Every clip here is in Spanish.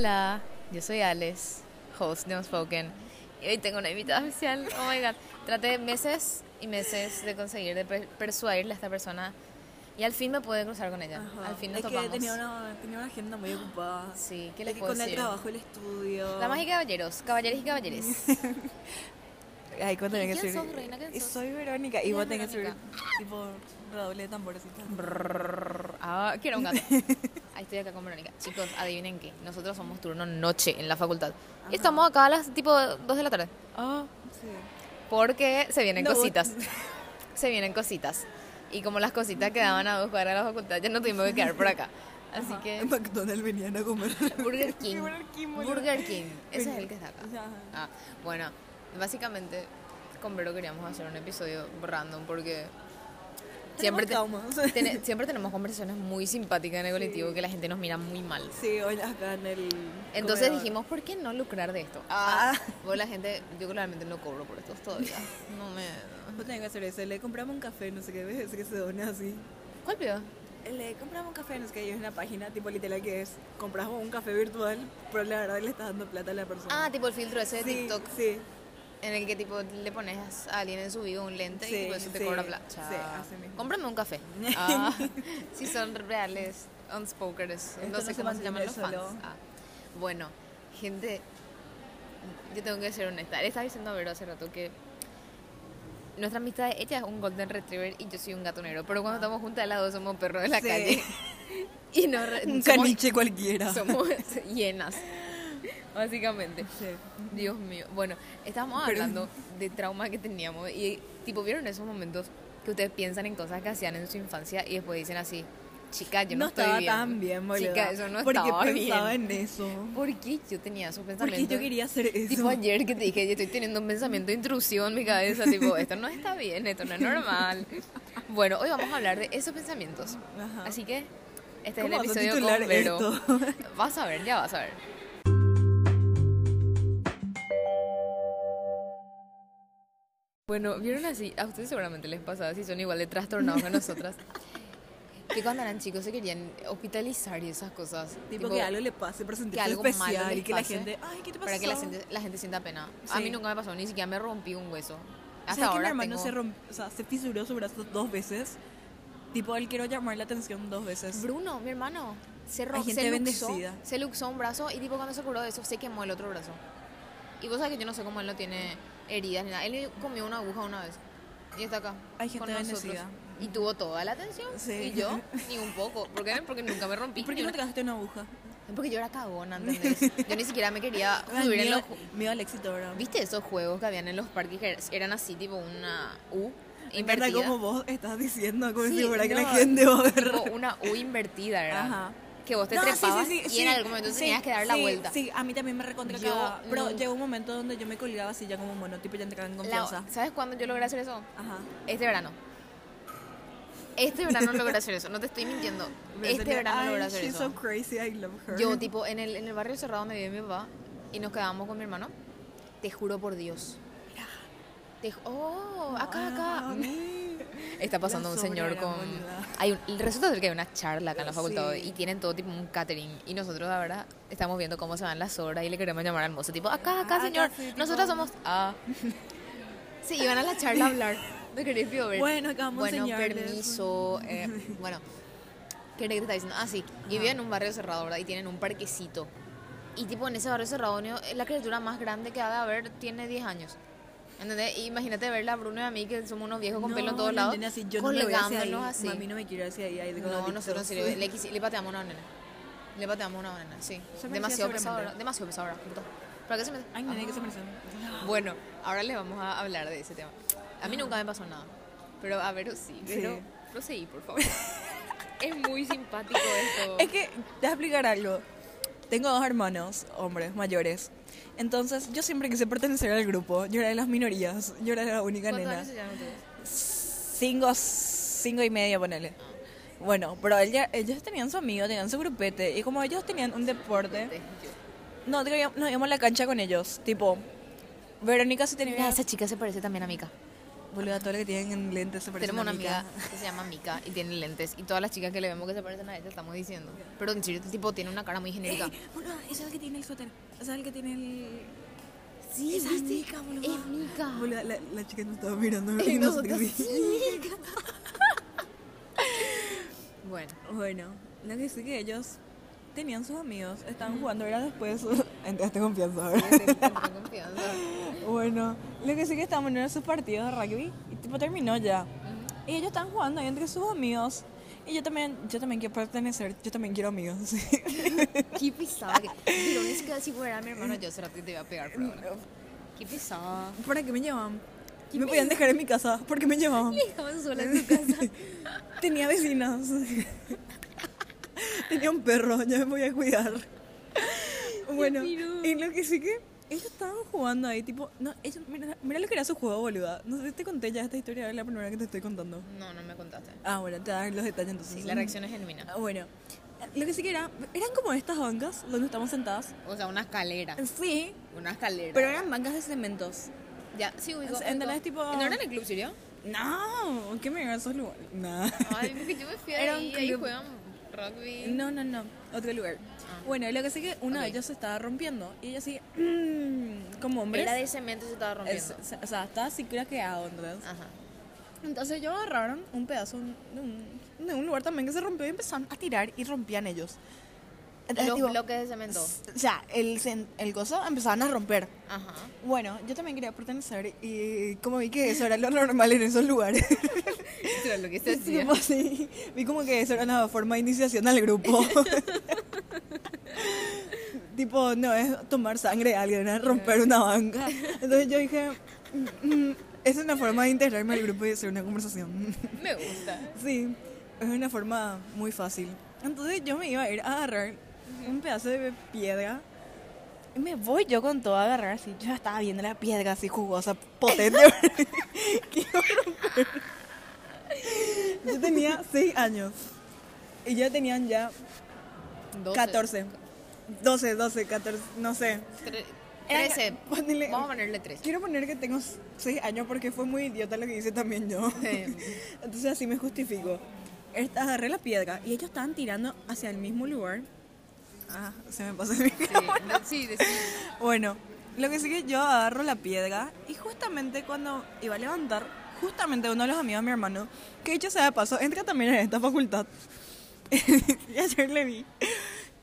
Hola, yo soy Alex, host de Unspoken. Y hoy tengo una invitada especial. Oh my god. Traté meses y meses de conseguir, de per- persuadirle a esta persona. Y al fin me pude cruzar con ella. Ajá. Al fin nos es topamos. que tenía una, tenía una agenda muy ocupada. Sí, ¿qué Es les que puedo con decir? el trabajo, el estudio. Damas y caballeros, caballeros y caballeres. Ay, ¿cuándo ¿Y tenés que sos, reina? ¿Quién Y sos? Soy Verónica. Y ¿Quién vos tenés que Verónica? tipo redoble de tamborcita. Brrr. Ah, quiero un gato. Ahí estoy acá con Verónica. Chicos, adivinen qué. Nosotros somos turno noche en la facultad. Y estamos acá a las tipo 2 de la tarde. Ah, sí. Porque se vienen No, vos- cositas. Se vienen cositas. Y como las cositas quedaban a dos cuadras de la facultad, ya no tuvimos que quedar por acá. Así En que McDonald's venían a comer. Burger King. Burger King. Burger King. Ese es el que está acá. Ajá. Ah, bueno, básicamente con Vero queríamos hacer un episodio random porque siempre, te- tene- siempre tenemos conversaciones muy simpáticas en el colectivo que la gente nos mira muy mal. Sí, hoy acá en el. Entonces comedor. dijimos, ¿por qué no lucrar de esto? Ah. Vos la gente, yo claramente no cobro por esto todavía. No me... Vos tenés que hacer eso. Le compramos un café, no sé qué, ves que se dona así. ¿Cuál pido? Le compramos un café, no sé qué, y es una página tipo literal que es, compramos un café virtual, pero la verdad le estás dando plata a la persona. Ah, tipo el filtro ese de sí, TikTok Sí, en el que tipo le pones a alguien en su video un lente y eso te sí, cobra plata. sí, Chao. así mismo. Cómprame un café. Ah, si son reales, unspokers. No Esto sé no se cómo se llaman los fans. Ah, bueno, gente, yo tengo que ser honesta. Le estaba diciendo a Vero hace rato que nuestra amistad, ella es un golden retriever y yo soy un gato negro. Pero cuando estamos juntas, las dos somos perros de la calle. Y no un somos- caniche cualquiera. somos llenas, básicamente. Sí. Dios mío. Bueno, estábamos Pero- hablando de trauma que teníamos y tipo vieron esos momentos que ustedes piensan en cosas que hacían en su infancia y después dicen así, chica, yo no, no estoy estaba tan bien, boludo. Chica, eso no ¿Por qué estaba pensaba bien. en eso? ¿Por qué yo tenía esos Porque pensamientos? yo quería hacer eso. Tipo ayer que te dije, yo estoy teniendo un pensamiento de intrusión en mi cabeza, tipo, esto no está bien, esto no es normal. Bueno, hoy vamos a hablar de esos pensamientos. Ajá. Así que este es el ¿Cómo vas a episodio titular con Vero. esto? Vas a ver, ya vas a ver. Bueno, vieron así, a ustedes seguramente les pasaba, si son igual de trastornados que nosotras, que cuando eran chicos se querían hospitalizar y esas cosas. tipo, que algo le pase, pero sentirse algo malo especial les y que la gente, ay, ¿qué te pasó? Para que la gente, la gente sienta pena. A Sí. mí nunca me pasó, ni siquiera me rompí un hueso. Hasta ¿Sabes que mi ahora hermano tengo... se romp... o sea, se fisuró su brazo dos veces? Tipo, él quiero llamar la atención dos veces. Bruno, mi hermano, se, ro- Hay gente se luxó, bendecida. se luxó un brazo y tipo cuando se curó de eso se quemó el otro brazo. Y vos sabés que yo no sé cómo él no tiene heridas ni nada. Él comió una aguja una vez y está acá. Hay gente con nosotros. Y tuvo toda la atención. Sí. Y yo, ni un poco. ¿Por qué? Porque nunca me rompí. ¿Por qué no te gasté una aguja? Porque yo era cagona, ¿entendés? Yo ni siquiera me quería Ay, subir en los... miedo al éxito, ¿verdad? ¿Viste esos juegos que habían en los parques que eran así, tipo una U Me invertida? como vos estás diciendo, como Sí, si fuera que la no, gente va a ver. Tipo una U invertida, ¿verdad? Ajá. Que vos te No, trepabas sí, sí, y en algún momento tenías que dar la vuelta. Sí, a mí también me recontra Yo cagaba, Pero nunca- llegó un momento donde yo me colgaba así ya como mono, tipo ya entraba en La- confianza. ¿Sabes cuándo yo logré hacer eso? Ajá. Este verano. Este verano logré hacer eso, no te estoy mintiendo. Este verano logré hacer she's eso. so crazy, I love her. Yo, tipo, en el, en el barrio cerrado donde vive mi papá y nos quedábamos con mi hermano, te juro por Dios. Te oh, acá, acá. Ah, Está pasando un señor con. Hay un, resulta ser que hay una charla acá en la facultad Sí. y tienen todo tipo un catering. Y nosotros, la verdad, estamos viendo cómo se van las horas y le queremos llamar al mozo. Tipo, acá, acá, Ah, señor. acá, sí, Nosotros somos. Ah. Sí, iban a la charla a hablar. Bueno, acá vamos a Bueno, permiso. eh, bueno, ¿qué te estaba diciendo? Ah, sí. Y viven en un barrio cerrado, ¿verdad? Y tienen un parquecito. Y tipo, en ese barrio cerrado, la criatura más grande que ha de haber tiene 10 años. ¿Entendés? Y Imagínate verla a Bruno y a mí, que somos unos viejos con No, pelo en todos lados, así, yo no me voy hacia ahí. colgándonos así. Mami no me quiere hacia ahí. No, nosotros sí le, le, pateamos una nena. Le pateamos una nena, sí. Demasiado pesado. Demasiado pesado. ¿Para qué se mete? Ay, nene, que se merecen. Bueno, ahora les vamos a hablar de ese tema. A mí nunca me pasó nada. Pero a ver, sí. Pero Sí. proseguí, por favor. es muy simpático esto. Es que, te voy a explicar algo. Tengo dos hermanos, hombres, mayores. Entonces, yo siempre quise pertenecer al grupo. Yo era de las minorías. Yo era la única ¿Cuántos nena. años se llaman ustedes? Cinco, cinco y medio, ponele. Bueno, pero ella- ellos tenían su amigo, tenían su grupete. Y como ellos tenían un deporte, no, nos íbamos a la cancha con ellos. Tipo, Verónica se tenía. Mira, esa chica se parece también a Mika. Boluda, todo lo que tienen lentes se Tenemos una amiga que se llama Mika y tiene lentes. Y todas las chicas que le vemos que se parecen a ella estamos diciendo. Pero en serio, este tipo tiene una cara muy genérica. Ey, boluda, ese es el que tiene el suéter. Ese es el que tiene el... Sí, Esa es Mika, boluda. Es Mika. Boluda, la, la chica nos estaba mirando. Y nosotros, sí. Bueno, Bueno, lo que sí que ellos tenían sus amigos, estaban jugando, era después, entraste confianza ahora. tengo confianza. Bueno, lo que sí que estaban en sus partidos de rugby y tipo terminó ya. Y ellos estaban jugando ahí entre sus amigos. Y yo también, yo también quiero pertenecer, yo también quiero amigos. sí. Qué pesada. que- Pero es que si fuera mi hermano, yo será que te iba a pegar. Pero bueno. Qué pesada. ¿Para qué me llevaban? Me podían dejar en mi casa, ¿por qué me llevaban? Me dejaban sola en tu casa. Tenía vecinas. Tenía un perro, ya me voy a cuidar. Bueno, y lo que sí que ellos estaban jugando ahí, tipo, no, ellos, mira, mira lo que era su juego, boluda. No sé si te conté ya esta historia, es la primera que te estoy contando. No, no me contaste. Ah, bueno, te dar los detalles entonces. Sí, la reacción es genuina. Ah, bueno, lo que sí que era, eran como estas bancas donde estamos sentadas. O sea, una escalera. Sí, Una escalera. pero eran bancas de cementos. ya, sí, ubico. Ubico. Tipo- ¿No era en el club sirio? No, ¿qué me esos lugares? No. Ay, porque yo me fui Era ahí un ahí juegan rugby. No, no, no, otro lugar. Ah. Bueno, lo que sí que uno de ellos se estaba rompiendo y ella así, mm, como hombre. Era de cemento se estaba rompiendo. o sea, estaba así craqueado, ¿entendés? Ajá. Entonces ellos agarraron un pedazo de un, de un lugar también que se rompió y empezaron a tirar y rompían ellos. Los bloques de cemento. O sea, el, el coso empezaban a romper. Ajá. Bueno, yo también quería pertenecer y como vi que eso era lo normal en esos lugares. Eso era lo que se hacía. Tipo así, vi como que eso era una forma de iniciación al grupo. tipo, no es tomar sangre de alguien, es romper una banca. Entonces yo dije, "Mm, mm, es una forma de integrarme al grupo y hacer una conversación. Me gusta. sí, es una forma muy fácil. Entonces yo me iba a ir a agarrar un pedazo de piedra. Y me voy yo con todo a agarrar así. Yo ya estaba viendo la piedra así jugosa, potente. Yo tenía 6 años. Y ya tenían ya 12. 14. 12, 12, 14, no sé. Tre- Era- 13. ponele- Vamos a ponerle 13. Quiero poner que tengo 6 años porque fue muy idiota lo que hice también yo. Sí. Entonces así me justifico. Agarré la piedra y ellos estaban tirando hacia el mismo lugar. Ah, se me pasa mi Sí, de- sí, de- sí. Bueno, lo que sí que yo agarro la piedra y justamente cuando iba a levantar, justamente uno de los amigos de mi hermano, que dicho sea de paso, entra también en esta facultad, y ayer le vi,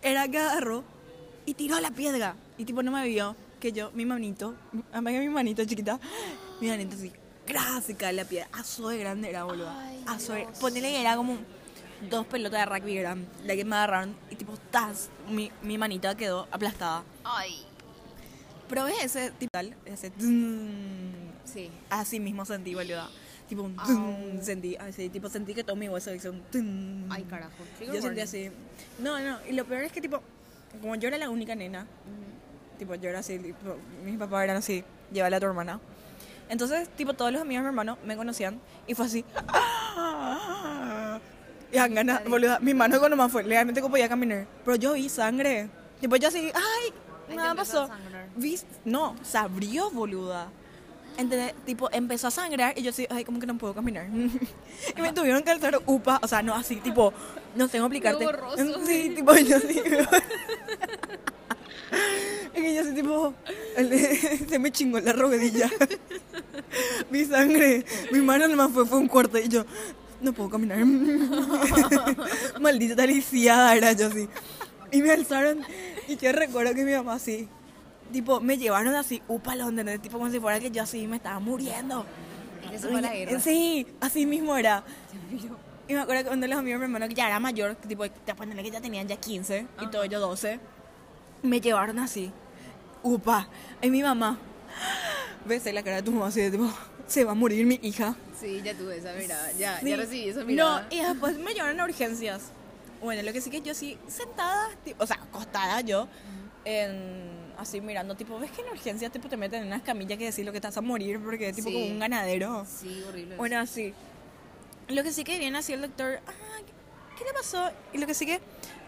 era que agarró y tiró la piedra. Y tipo no me vio que yo, mi manito, además que mi manito chiquita, mi manito así, cae la piedra. Aso de grande era, boludo. Ay, Aso de, Dios. ponele que era como dos pelotas de rugby eran, la que me agarraron y tipo, tas, mi, mi manita quedó aplastada. Ay. Probé ese tipo tal, ese Sí. así mismo sentí, boludo. Tipo un sentí, así, tipo sentí que todo mi hueso hizo un tum. Ay, carajo. Trigger Yo sentí warning. así. No, no, y lo peor es que tipo, como yo era la única nena, tipo yo era así, tipo, mis papás eran así, llévale a tu hermana. Entonces, tipo, todos los amigos de mi hermano me conocían y fue así. Y dan ganas, boluda. Mi mano con nomás fue, legalmente como podía caminar. Pero yo vi sangre. Tipo, yo así, ay, nada pasó. Vi, no, se abrió, boluda. ¿Entendés? Tipo, empezó a sangrar y yo así, ay, como que no puedo caminar. y me tuvieron que alzar upa, o sea, no así, tipo, no tengo que explicarte. borroso. Sí, tipo, yo así. que yo así, tipo, se me chingó la rodilla. mi sangre, mi mano nomás fue, fue un corte y yo, no puedo caminar. Maldita taliciada era yo así. Y me alzaron y yo recuerdo que mi mamá así, tipo, me llevaron así, upa, donde, tipo, como si fuera que yo así me estaba muriendo. Eso fue la guerra. Sí, así mismo era. Y me acuerdo que uno de los amigos de mi hermano que ya era mayor, que tipo, te que ya tenían ya 15 y todo yo 12, me llevaron así. Upa. Y mi mamá, ves la cara de tu mamá así de tipo, se va a morir mi hija. Sí, ya tuve esa mirada. Ya, Sí. ya recibí esa No, mirada. y después me llevaron a urgencias. Bueno, lo que sí que yo sí, sentada, tipo, o sea, acostada yo, en, así mirando, tipo, ¿ves que en urgencias tipo, te meten en unas camillas que decís lo que vas a morir porque es tipo Sí. como un ganadero? Sí, horrible. Bueno, así. Lo que sí que viene así el doctor, ah, ¿qué le pasó? Y lo que sí que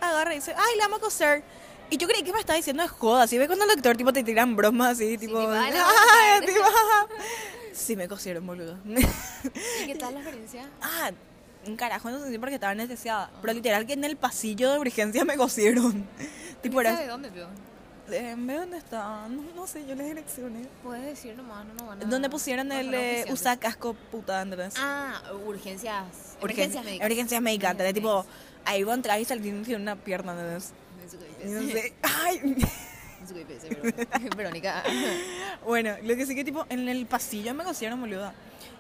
agarra y dice, ay, la vamos a coser. Y yo creí que me estaba diciendo de joda, así ve cuando el doctor tipo te tiran bromas así, tipo, tipo, "Ay, ay, la vamos a coser". tipo, Sí, me cosieron, boludo. ¿Y qué tal la experiencia? ah, un carajo, no sé si porque estaba anestesiada. Pero literal que en el pasillo de urgencia me cosieron. tipo, ¿De dónde, pio? Eh, ¿Ve dónde está? No, no sé, yo les direccioné. Puedes decir nomás, no, no van a... ¿Dónde pusieron el eh, usa casco puta, Andrés? Ah, urgencias. Urgen- Urgencias médicas. Urgencias médicas. Tipo, ahí vos entrar y salir una pierna. Y no sé, ay, Qué IPS, pero- Verónica. Bueno, lo que sí que tipo en el pasillo me cosieron, boluda.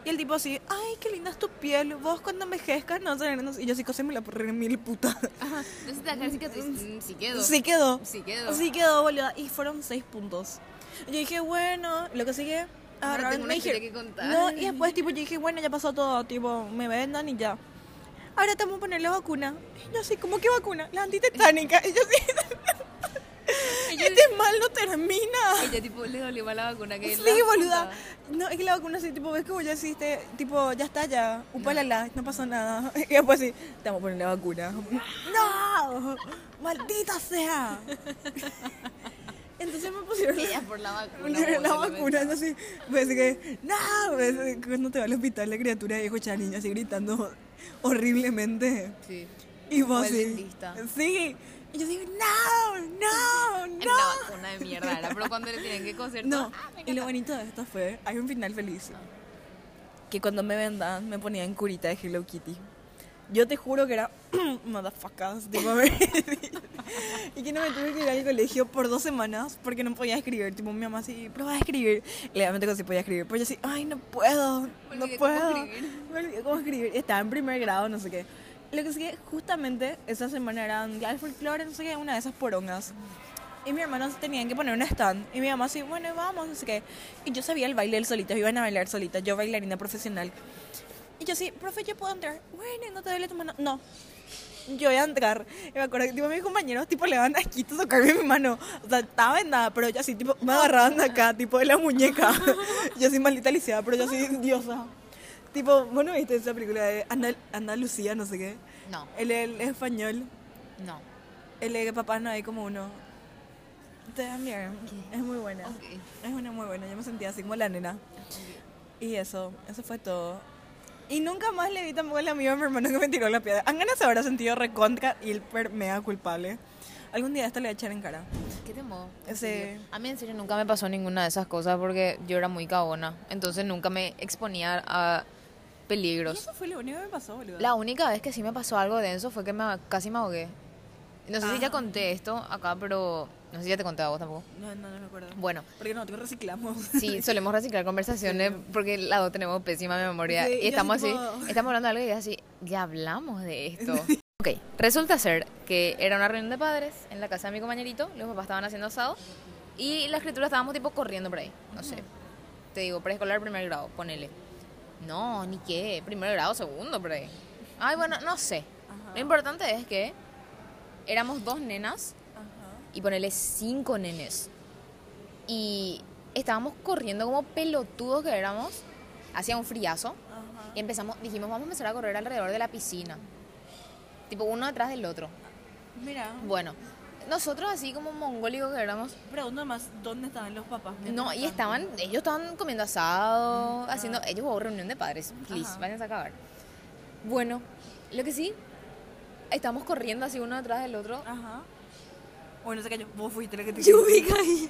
Y el tipo así, ay, qué linda es tu piel. Vos cuando envejezcas no sé". Y yo así coseme la por mil puta. Ajá. Entonces te quedar cicatriz. Mm, Sí quedó. Sí quedó. Sí quedó. Sí quedó, boluda. Y fueron seis puntos. Yo dije, bueno, lo que sigue. agarraron, tengo una me dijeron- que contar. No, y después tipo yo dije, bueno, ya pasó todo, tipo, me vendan y ya. Ahora te vamos a poner la vacuna. Y yo así, ¿cómo que vacuna? La antitetánica. Y yo así, este mal no termina. Ella tipo le dolió más la vacuna que Sí, la boluda. puta. No, es que la vacuna así, tipo, ves como ya hiciste, tipo, ya está ya, upalala, no pasó nada. Y después así, te vamos a poner la vacuna. ¡No! ¡Maldita sea! Entonces me pusieron la, Ella por la vacuna. la vacuna, así, pues que, ¡no! Pues, cuando te va al hospital la criatura a la niña así gritando horriblemente. Sí. Y vos así, dentista. sí. Y yo digo, ¡no! ¡No! ¡No! una vacuna de mierda era, pero cuando le tienen que coser No, ah, y lo bonito de esto fue, hay un final feliz. Que cuando me vendan me ponían curita de Hello Kitty. Yo te juro que era motherfuckers, tipo, y que no me tuve que ir al colegio por dos semanas porque no podía escribir. Tipo, mi mamá así, prueba a escribir. Y obviamente que sí podía escribir, pero yo así, ay, no puedo, no olvidé cómo puedo. escribir. Me olvidé cómo escribir. Estaba en primer grado, no sé qué. Lo que sí que justamente esa semana era un día del folclore, no sé qué, una de esas porongas. Y mi hermano tenían que poner un stand. Y mi mamá así, bueno, vamos, no sé qué. Y yo sabía el baile del solito, iban a bailar solita, yo bailarina profesional. Y yo así, profe, ¿yo puedo entrar? Bueno, ¿no te duele tu mano? No. Yo voy a entrar. Y me acuerdo que tipo, mis compañeros tipo, le daban asquito tocarme mi mano. O sea, estaba en nada, pero yo así, tipo, me agarraban de acá, tipo, de la muñeca. yo así maldita lisiada, pero yo así, diosa. Tipo, bueno, ¿viste esa película de Andal- Andalucía, no sé qué? No, El, el español. no. El de papá no hay como uno. Te da miedo. Es muy buena. Ok. Es una muy buena. Yo me sentía así como la nena. Y eso, eso fue todo. Y nunca más le vi tampoco al amigo de mi hermano que me tiró la piedra. Angana se habrá sentido recontra y el per mega culpable. Algún día esto le voy a echar en cara. ¿Qué te modo? Ese- A mí en serio nunca me pasó ninguna de esas cosas porque yo era muy cagona. Entonces nunca me exponía a Y peligros. eso fue lo único que me pasó, boludo. La única vez que sí me pasó algo denso fue que me, casi me ahogué. No sé si ya Ah. conté esto acá, pero no sé si ya te conté a vos tampoco. No, no, no me acuerdo. Bueno, Porque nosotros reciclamos. sí, solemos reciclar conversaciones porque las dos tenemos pésima memoria. Sí, y estamos así tipo- estamos hablando de algo y así, ya hablamos de esto. Ok, resulta ser que era una reunión de padres en la casa de mi compañerito, los papás estaban haciendo asado y la escritura estábamos tipo corriendo por ahí, no sé. Te digo, preescolar, primer grado, ponele. No, ni qué, primer grado, segundo por ahí. Ay, bueno, no sé. Ajá. Lo importante es que éramos dos nenas Ajá. y ponerle cinco nenes. Y estábamos corriendo como pelotudos que éramos. Hacía un friazo. Ajá. Y empezamos, dijimos, vamos a empezar a correr alrededor de la piscina. Tipo uno detrás del otro. Mira. Bueno, nosotros así como mongólicos que éramos. Pregunto más, ¿dónde estaban los papás? No, y estaban, ellos estaban comiendo asado, haciendo, ellos hubo reunión de padres, please, Ajá. vayan a acabar. Bueno, lo que sí, estamos corriendo así uno detrás del otro. Ajá. Bueno, se cayó. Vos fuiste la que te Yo me caí.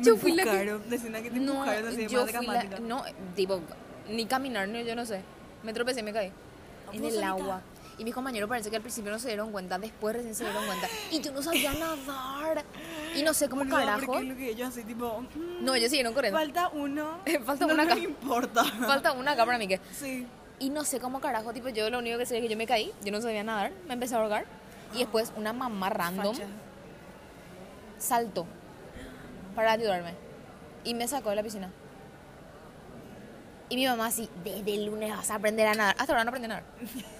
Yo fui la que- que te No, así yo fui la, no, tipo, ni caminar, ni yo no sé. Me tropecé y me caí. En ¿Vos el agua. Y mis compañeros parece que al principio no se dieron cuenta, después recién se dieron cuenta. Y yo no sabía nadar. Y no sé cómo carajo. lo que ellos así, tipo... mm, No, ellos siguieron corriendo. Falta uno. Falta no una acá. importa. Falta una acá para mí que. Sí. Y no sé cómo carajo, tipo, yo lo único que sé es que yo me caí, yo no sabía nadar, me empecé a ahogar. Y después una mamá random Facha. saltó para ayudarme. Y me sacó de la piscina. Y mi mamá así, desde el lunes vas a aprender a nadar. Hasta ahora no aprendí a nadar.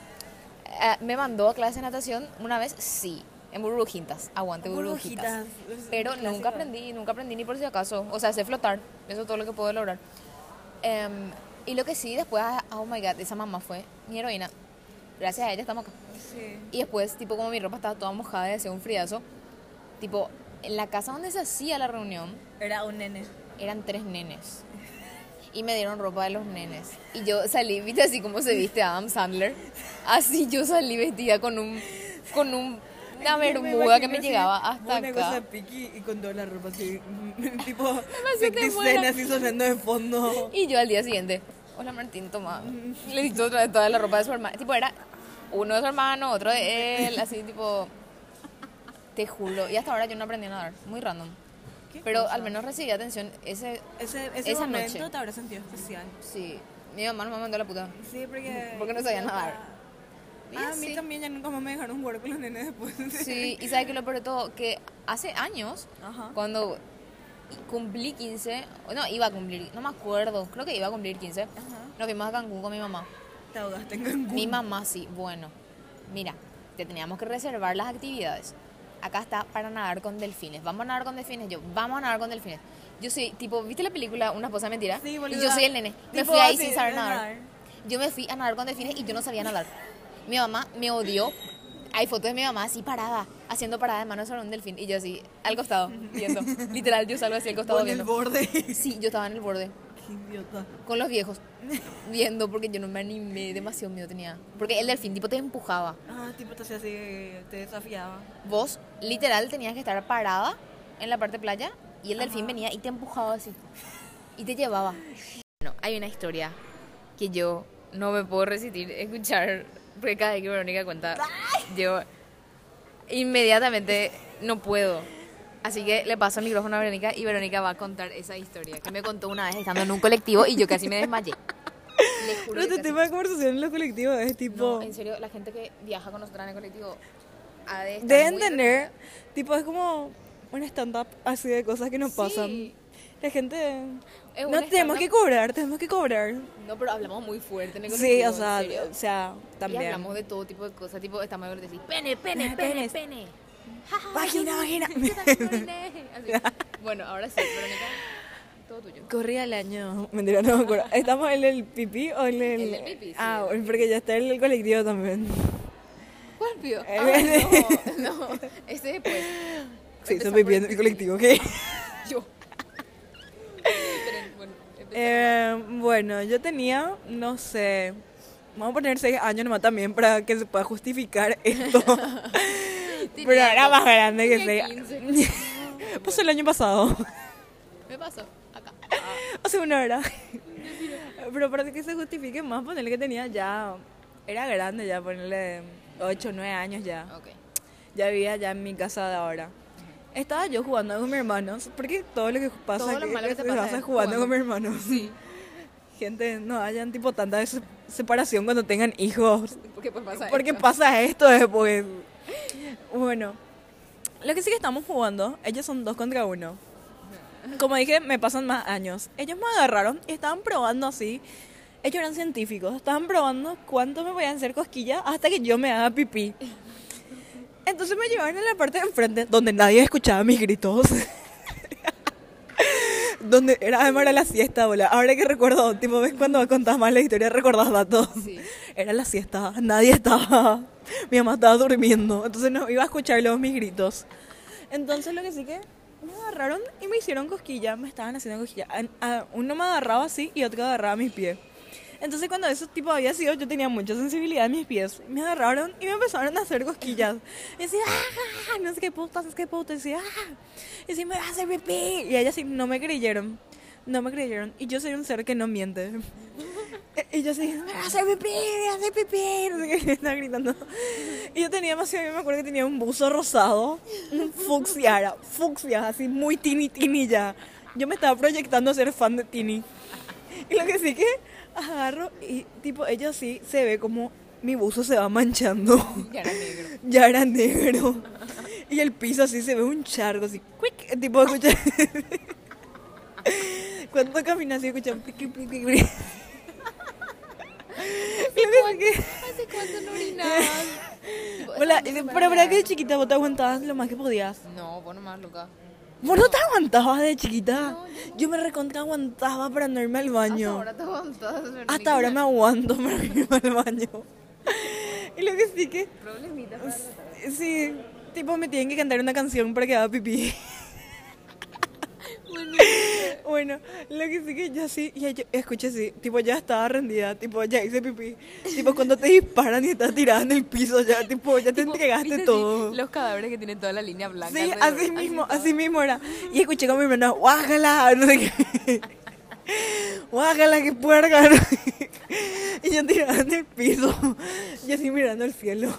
Eh, me mandó a clase de natación una vez, sí, en burbujitas. Aguante burbujitas. Pero clásico. nunca aprendí, nunca aprendí ni por si acaso. O sea, sé flotar. Eso es todo lo que puedo lograr. Em, y lo que sí, después, ah, oh my god, esa mamá fue mi heroína. Gracias a ella estamos acá. Sí. Y después, tipo, como mi ropa estaba toda mojada y hacía un friazo, tipo, en la casa donde se hacía la reunión, Era un nene. eran tres nenes. Y me dieron ropa de los nenes. Y yo salí, viste así como se viste Adam Sandler. Así yo salí vestida con un con un una bermuda que me llegaba hasta Una cosa acá. piqui y con toda la ropa así. tipo, Demasiado te 50 muero. Cent así sonando de fondo. Y yo al día siguiente, hola Martín, toma. Le di otra vez toda la ropa de su hermano. Tipo, era uno de su hermano, otro de él, así tipo. Te juro. Y hasta ahora yo no aprendí a nadar. Muy random. ¿Qué Pero cosa? al menos recibí atención ese. Ese, ese esa momento noche. te habrá sentido especial. Sí. Mi mamá no me mandó a la puta. Sí, porque. Porque no sabía nadar. Ah, a mí también ya nunca más me dejaron jugar con los nenes después. Sí, y sabes que lo peor de todo, que hace años, Ajá. cuando cumplí 15, o no, iba a cumplir, no me acuerdo, creo que iba a cumplir 15, nos fuimos a Cancún con mi mamá. Te ahogaste en Cancún. Mi mamá sí, bueno, mira, te teníamos que reservar las actividades. Acá está para nadar con delfines. Vamos a nadar con delfines. Yo, vamos a nadar con delfines. Yo soy, tipo, ¿viste la película Una esposa mentira? Sí, y boluda. yo soy el nene. Me fui ahí sin saber nadar. nadar. Yo me fui a nadar con delfines y yo no sabía nadar. Mi mamá me odió. Hay fotos de mi mamá así parada, haciendo parada de manos sobre un delfín. Y yo así, al costado, viendo. Literal, yo salgo así al costado Con el viendo. borde. Sí, yo estaba en el borde Qué idiota. con los viejos, viendo porque yo no me animé, demasiado miedo tenía. Porque el delfín tipo te empujaba. Ah, tipo te hacía así, te desafiaba. Vos literal tenías que estar parada en la parte playa y el delfín venía y te empujaba así. Y te llevaba. Bueno, hay una historia que yo no me puedo resistir escuchar porque cada vez que Verónica cuenta, yo inmediatamente no puedo. Así que le paso el micrófono a Verónica y Verónica va a contar esa historia que me contó una vez estando en un colectivo y yo casi me desmayé. Juro Pero que este casi- tema de conversación en los colectivos es tipo. No, en serio, la gente que viaja con nosotros en el colectivo ha de estar Deben muy tener. Tipo, es como un stand-up así de cosas que nos pasan. Sí. La gente. Es un No tenemos stand-up. que cobrar, tenemos que cobrar. No, pero hablamos muy fuerte en el Sí, colectivo, o sea, serio. o sea, Y también. hablamos de todo tipo de cosas, tipo, estamos de decir, pene, pene, Ah, pene, pene. Oriné. Así. Bueno, ahora sí, Verónica, todo tuyo. Corría el año. Mentira, no me acuerdo. ¿Estamos en el pipí o en el.? El del pipí, sí. Ah, porque ya está en el colectivo también. ¿Cuál pío? Eh, Ah, no, no, ese después. Se hizo pipí en el colectivo, ¿qué? Yo. Bueno. Eh, bueno, yo tenía, no sé, vamos a poner 6 años nomás también para que se pueda justificar esto. Pero era más grande que tenía 6 15. Pasó el año pasado, Me pasó, acá. hace una hora. Pero para que se justifique más, ponerle que tenía ya, era grande ya, ponerle 8, 9 años ya. Ok. Ya vivía ya en mi casa de ahora. Estaba yo jugando con mis hermanos, porque todo lo que pasa, Todo lo que, malo que te se pasa pasa es jugando, jugando. con mis hermanos. Sí. Gente, no hayan tipo tanta separación cuando tengan hijos. Porque pues pasa Porque esto. pasa esto después. Bueno, lo que sí que estamos jugando, ellos son dos contra uno. Como dije, me pasan más años. Ellos me agarraron y estaban probando así. Ellos eran científicos, estaban probando cuánto me podían hacer cosquillas hasta que yo me haga pipí. Entonces me llevaron a la parte de enfrente, donde nadie escuchaba mis gritos. donde era además era la siesta, bola. Ahora que recuerdo, tipo, ves cuando contás más la historia, recordás datos. Sí. Era la siesta, nadie estaba. Mi mamá estaba durmiendo, entonces no iba a escuchar los mis gritos. Entonces lo que sí que me agarraron y me hicieron cosquilla, me estaban haciendo cosquilla. A- a- Uno me agarraba así y otro agarraba mis pies. Entonces cuando eso tipo había sido, yo tenía mucha sensibilidad en mis pies. Me agarraron y me empezaron a hacer cosquillas. Y decía, ah, no sé qué putas, es que putas. Y decía, ah, y decía, me va a hacer pipí. Y ellas sí, no me creyeron. No me creyeron. Y yo soy un ser que no miente. Y yo así, me va a hacer pipí, me va a hacer pipí. No sé qué, estaba gritando. Y yo tenía demasiado, yo me acuerdo que tenía un buzo rosado, un fucsia, era fucsia, así muy tini tini ya. Yo me estaba proyectando a ser fan de Tini. Y lo que sí que agarro y tipo, ella sí se ve como mi buzo se va manchando. Ya era negro. Ya era negro. Y el piso así se ve un charco así. quick, tipo escucha. Cuando camina así escucha. piqui, piqui, piqui. Y lo que sí que- ¿Hace cuánto no orinabas? Hola, pero para que de chiquita vos te aguantabas lo más que podías. No, vos nomás, loca. ¿Vos no te aguantabas de chiquita? Yo me recontra aguantaba para no irme al Hasta baño. ahora te aguantas. Hasta ahora me aguanto para irme al baño. Y lo que sí que, Problemita para sí, tipo me tienen que cantar una canción para que haga pipí. Bueno, lo que sí que yo sí, ya yo escuché sí, tipo ya estaba rendida, tipo ya hice pipí. Tipo cuando te disparan y estás tirada en el piso, ya tipo ya te Tipo, entregaste ¿viste todo. Los cadáveres que tienen toda la línea blanca. Sí, así mismo, así mismo era. Y escuché con mi hermana, guájala, no sé qué. Guájala, qué puerca. ¿no? Y yo tirada en el piso, y así mirando al cielo.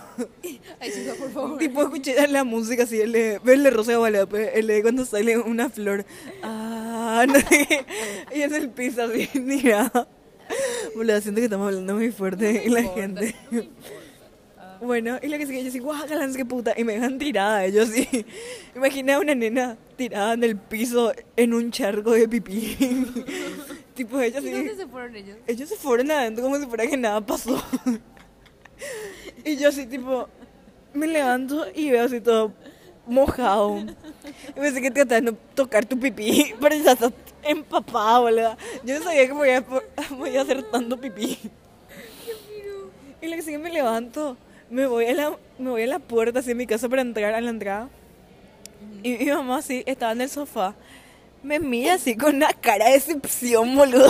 Ay, chica, por favor. Tipo, escuché la música así, el de, el de Rosa Guadalupe, el de cuando sale una flor. Ah, no. Y en el piso así, tirada. Boludo, siento que estamos hablando muy fuerte y la importa, gente. Bueno, y lo que sigue, yo así, no sé qué puta. Y me dejan tirada, ellos sí. Imaginé a una nena tirada en el piso en un charco de pipí. Tipo, ellos ¿Y dónde sí. se fueron ellos? Ellos se fueron adentro como si fuera que nada pasó. y yo así, tipo, me levanto y veo así todo mojado. Y pensé que tratando de tocar tu pipí, pero ya estás empapada, boludo. Yo no sabía que me podía, me podía hacer tanto pipí. Y lo que sigue me levanto, me voy a la, me voy a la puerta así en mi casa para entrar a la entrada. Y mi mamá así estaba en el sofá. Me mira así con una cara de decepción, boludo.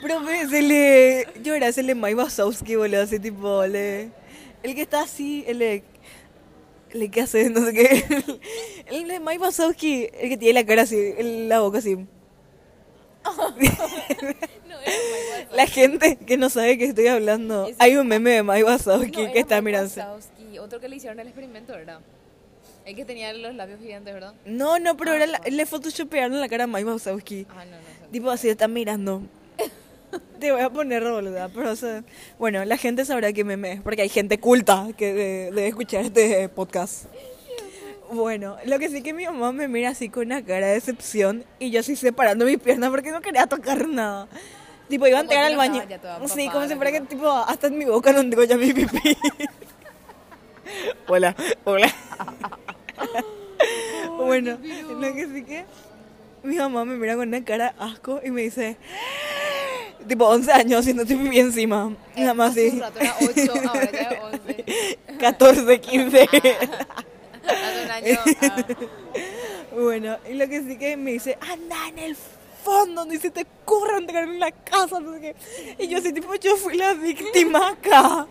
Pero me, se le. Yo era ese de Mike Wazowski, boludo, así tipo, le. El que está así, el de. El que hace, no sé qué. El de Mike Wazowski, el que tiene la cara así, el- la boca así. No, era La gente que no sabe que estoy hablando. Hay un meme de Mike Wazowski No, que está mirando. Otro que le hicieron el experimento, ¿verdad? El que tenía los labios gigantes, ¿verdad? No, no, pero era la- le photoshopearon la cara a Mike Wazowski. Ah, no, no. sé. Tipo así, está mirando. Te voy a poner boluda, pero o sea, bueno, la gente sabrá que meme es, porque hay gente culta que de- debe escuchar este podcast. Bueno, lo que sí que mi mamá me mira así con una cara de decepción y yo así separando mis piernas porque no quería tocar nada. Tipo, iba a entrar al baño. Sí, como si fuera que tipo. tipo, hasta en mi boca no tengo ya mi pipí. hola, hola. bueno, lo que sí que mi mamá me mira con una cara asco y me dice, tipo 11 años haciéndote pipí encima. Y nada más así, rato era 8, ahora ya es 11. 14, 15. Hace un año. ah. bueno, y lo que sí que me dice, anda en el fondo, ni se te ocurra entrar en la casa, no sé qué. Y yo así, tipo, yo fui la víctima acá.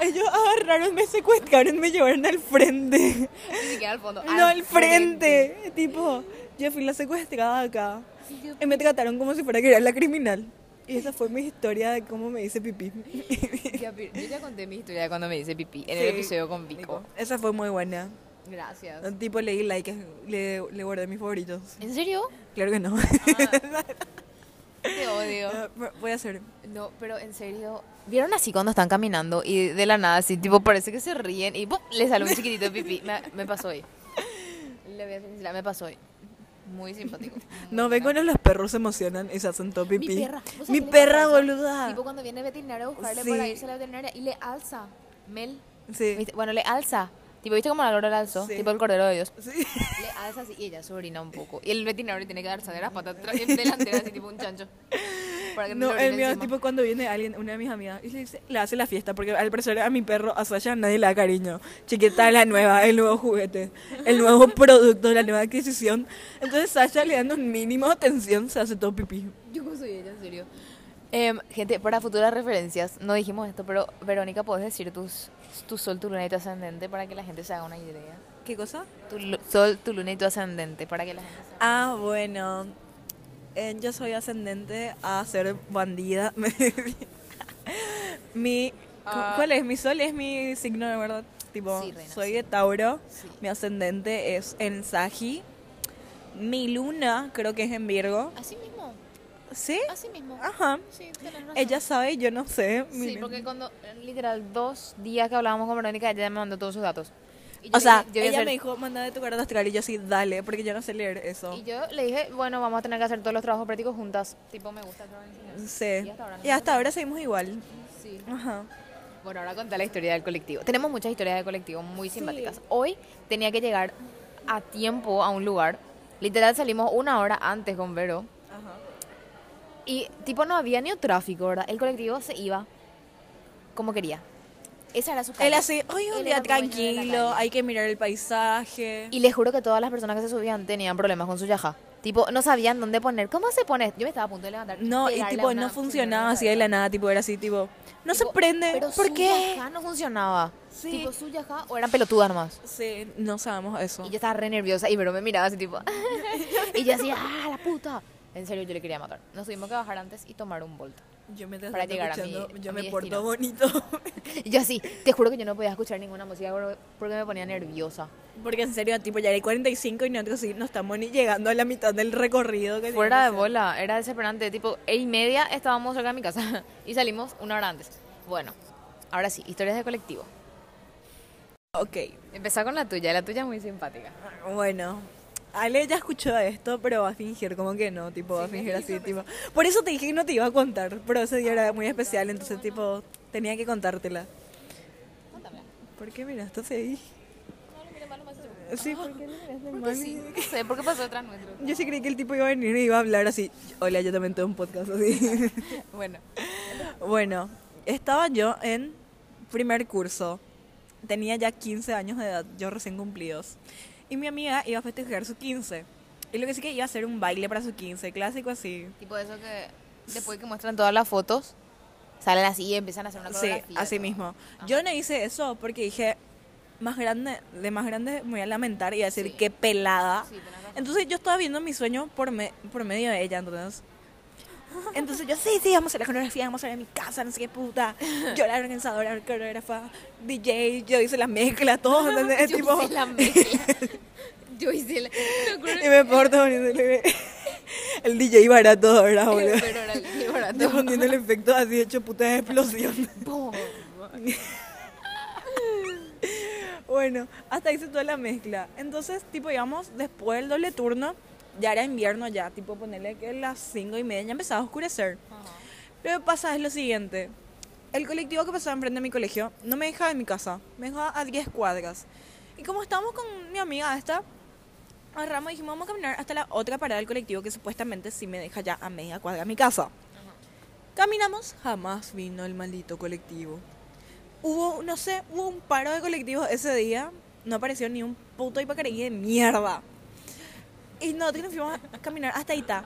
Ellos agarraron, me secuestraron, me llevaron al frente. Ni siquiera al fondo. No, al frente. Tipo, yo fui la secuestrada acá. Y me trataron como si fuera que era la criminal. Y esa fue mi historia de cómo me hice pipí. Yo ya conté mi historia de cuando me hice pipí en Sí. el episodio con Vico. Esa fue muy buena. Gracias. Tipo, leí like, le, le guardé mis favoritos. ¿En serio? Claro que no. Te odio. Ah, Voy a hacer. No, pero en serio. ¿Vieron así cuando están caminando y de la nada así, tipo, parece que se ríen y ¡pum! le sale un chiquitito de pipí? Me, me pasó hoy. Le voy a sincera, me pasó hoy. Muy simpático. No, ven cuando los perros se emocionan y se hacen todo pipí. Mi perra. boluda. Tipo cuando viene el veterinario a buscarle Sí. para irse a la veterinaria y le alza. Mel. Sí. Bueno, le alza. Tipo, ¿viste cómo la lora alzó? Sí. Tipo el cordero de Dios. Sí. Le alza así y ella se orina un poco. Y el veterinario le tiene que dar las patas delanteras, así tipo un chancho. Para que no, el mío es tipo cuando viene alguien, una de mis amigas, y le, dice, le hace la fiesta, porque al parecer a mi perro, a Sasha, nadie le da cariño. Chiquita, la nueva, el nuevo juguete, el nuevo producto, la nueva adquisición. Entonces Sasha le dando un mínimo de atención, se hace todo pipí. Yo no soy ella, en serio. Em, gente, para futuras referencias, no dijimos esto, pero Verónica, ¿puedes decir tus, tu sol, tu luna y tu ascendente para que la gente se haga una idea? ¿Qué cosa? Tu sol, tu luna y tu ascendente para que la gente se haga Ah, bueno. Eh, yo soy ascendente a ser bandida. mi, Ah. ¿Cuál es? Mi sol es mi signo de verdad. Tipo, Sí, reina, soy sí. de Tauro. Sí. Mi ascendente es en Sagi. Mi luna creo que es en Virgo. Así mismo, ¿Sí? así mismo. Ajá. Sí, razón. Ella sabe y yo no sé. Sí, Mi- porque cuando, literal, dos días que hablábamos con Verónica, ella me mandó todos sus datos. Y O sea, dije, ella hacer- me dijo, manda de tu carta astral y yo sí, dale, porque yo no sé leer eso. Y yo le dije, bueno, vamos a tener que hacer todos los trabajos prácticos juntas. Tipo, me gusta. Sí. Y hasta ahora no Y hasta ahora seguimos igual. Sí. Ajá. Bueno, ahora contar la historia del colectivo. Tenemos muchas historias de colectivo muy simpáticas. Hoy tenía que llegar a tiempo a un lugar. Literal salimos una hora antes con Vero. Ajá. Y tipo no había ni tráfico, ¿verdad? El colectivo se iba como quería. Esa era su casa. Él así, hoy un Él día tranquilo, hay que mirar el paisaje. Y les juro que todas las personas que se subían tenían problemas con su yaja. Tipo, no sabían dónde poner. ¿Cómo se pone? Yo me estaba a punto de levantar. No, y tipo, no funcionaba así de la nada, tipo, era así, tipo, no se Tipo, prende, Pero ¿por su qué? yaja no funcionaba. Sí. Tipo, su yaja o eran pelotudas nomás. Sí, no sabemos eso. Y yo estaba re nerviosa y pero me miraba así tipo. y yo así, ¡ah, la puta! En serio, yo le quería matar. Nos tuvimos que bajar antes y tomar un volta. Yo me para llegar a mi- yo a me mi porto bonito. Yo así, te juro que yo no podía escuchar ninguna música por- porque me ponía nerviosa. Porque en serio, tipo, ya hay 45 y nosotros sí no estamos ni llegando a la mitad del recorrido. Que Fuera de bola, era desesperante. Tipo, e y media estábamos cerca de mi casa y salimos una hora antes. Bueno, ahora sí, historias de colectivo. Ok, Empezá con la tuya, la tuya es muy simpática. bueno. Ale ya escuchó esto, pero va a fingir como que no, tipo, va a fingir así, tipo. Por eso te dije que no te iba a contar, pero ese día era muy especial, entonces, tipo, tenía que contártela. ¿Por qué miraste ahí? Sí, porque Porque sí, no sé, ¿por qué pasó detrás nuestro? Yo sí creí que el tipo iba a venir y iba a hablar así. Hola, yo también tengo un podcast así. Bueno, bueno, estaba yo en primer curso. Tenía ya 15 años de edad, yo recién cumplidos. Y mi amiga iba a festejar su 15. Y lo que sí que iba a hacer un baile para su 15, clásico así. tipo eso que después que muestran todas las fotos, salen así y empiezan a hacer una Sí, coreografía. así todo. mismo. Yo no hice eso porque dije, más grande, de más grande me voy a lamentar y a decir Sí. qué pelada. Sí. Entonces yo estaba viendo mi sueño por, me- por medio de ella, entonces. Entonces yo, sí, sí, vamos a hacer la coreografía, vamos a ir a mi casa, no sé qué puta. Yo la organizadora, la coreógrafa, DJ, yo hice la mezcla, todo, ¿entendés? Yo tipo, hice la mezcla. Yo hice la... y me porto bonito. El DJ barato ahora, boludo. Pero era el barato. Yo poniendo el efecto así hecho puta de explosión. Bueno, hasta hice toda la mezcla. Entonces, tipo, íbamos después del doble turno, ya era invierno ya, tipo, ponerle que las cinco y media ya empezaba a oscurecer. Lo que pasa es lo siguiente. El colectivo que pasaba enfrente de mi colegio no me dejaba en mi casa, me dejaba a 10 cuadras. Y como estábamos con mi amiga esta, agarramos y dijimos, vamos a caminar hasta la otra parada del colectivo que supuestamente sí me deja ya a media cuadra a mi casa. Caminamos, jamás vino el maldito colectivo. Hubo, no sé, hubo un paro de colectivos ese día, no apareció ni un puto hipacareí de mierda. Y nosotros nos fuimos a caminar hasta Ita,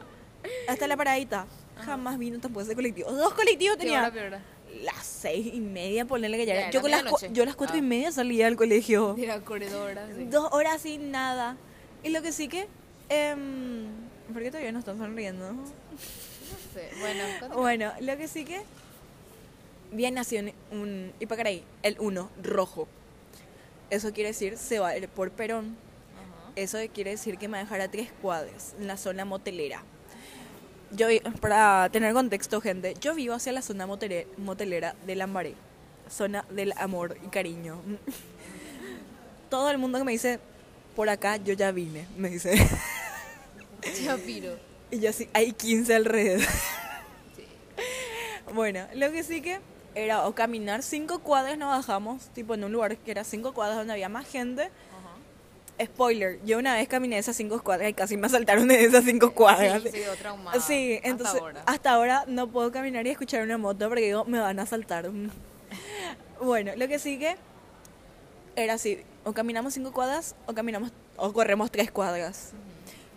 hasta la paradita. Jamás vino tampoco ese colectivo. Dos colectivos ¿Qué hora, tenía. qué hora? Las seis y media, ponerle que ya Yo, con las, yo a las cuatro y Ah. media salía del colegio. Era corredora, sí. Dos horas sin nada. Y lo que sí que... em, ¿Por qué todavía no están sonriendo? No sé. Bueno, continúa. Bueno, lo que sí que... Bien nació un, un Ipacaraí, el 1, rojo. Eso quiere decir se va por Perón. Eso quiere decir que me dejará tres cuadras en la zona motelera. Yo, para tener contexto, gente, yo vivo hacia la zona motelera de Lambaré, zona del amor y cariño. Todo el mundo que me dice, por acá yo ya vine, me dice. Chapiro. Y yo así, hay 15 alrededor. Bueno, lo que sí que era o caminar cinco cuadras, nos bajamos, tipo en un lugar que era cinco cuadras donde había más gente. Spoiler, yo una vez caminé esas cinco cuadras y casi me asaltaron de esas cinco cuadras. Sí, quedó traumada. Sí, hasta entonces ahora. hasta ahora no puedo caminar y escuchar una moto porque digo, me van a asaltar. Bueno, lo que sigue era así, o caminamos cinco cuadras o caminamos o corremos tres cuadras.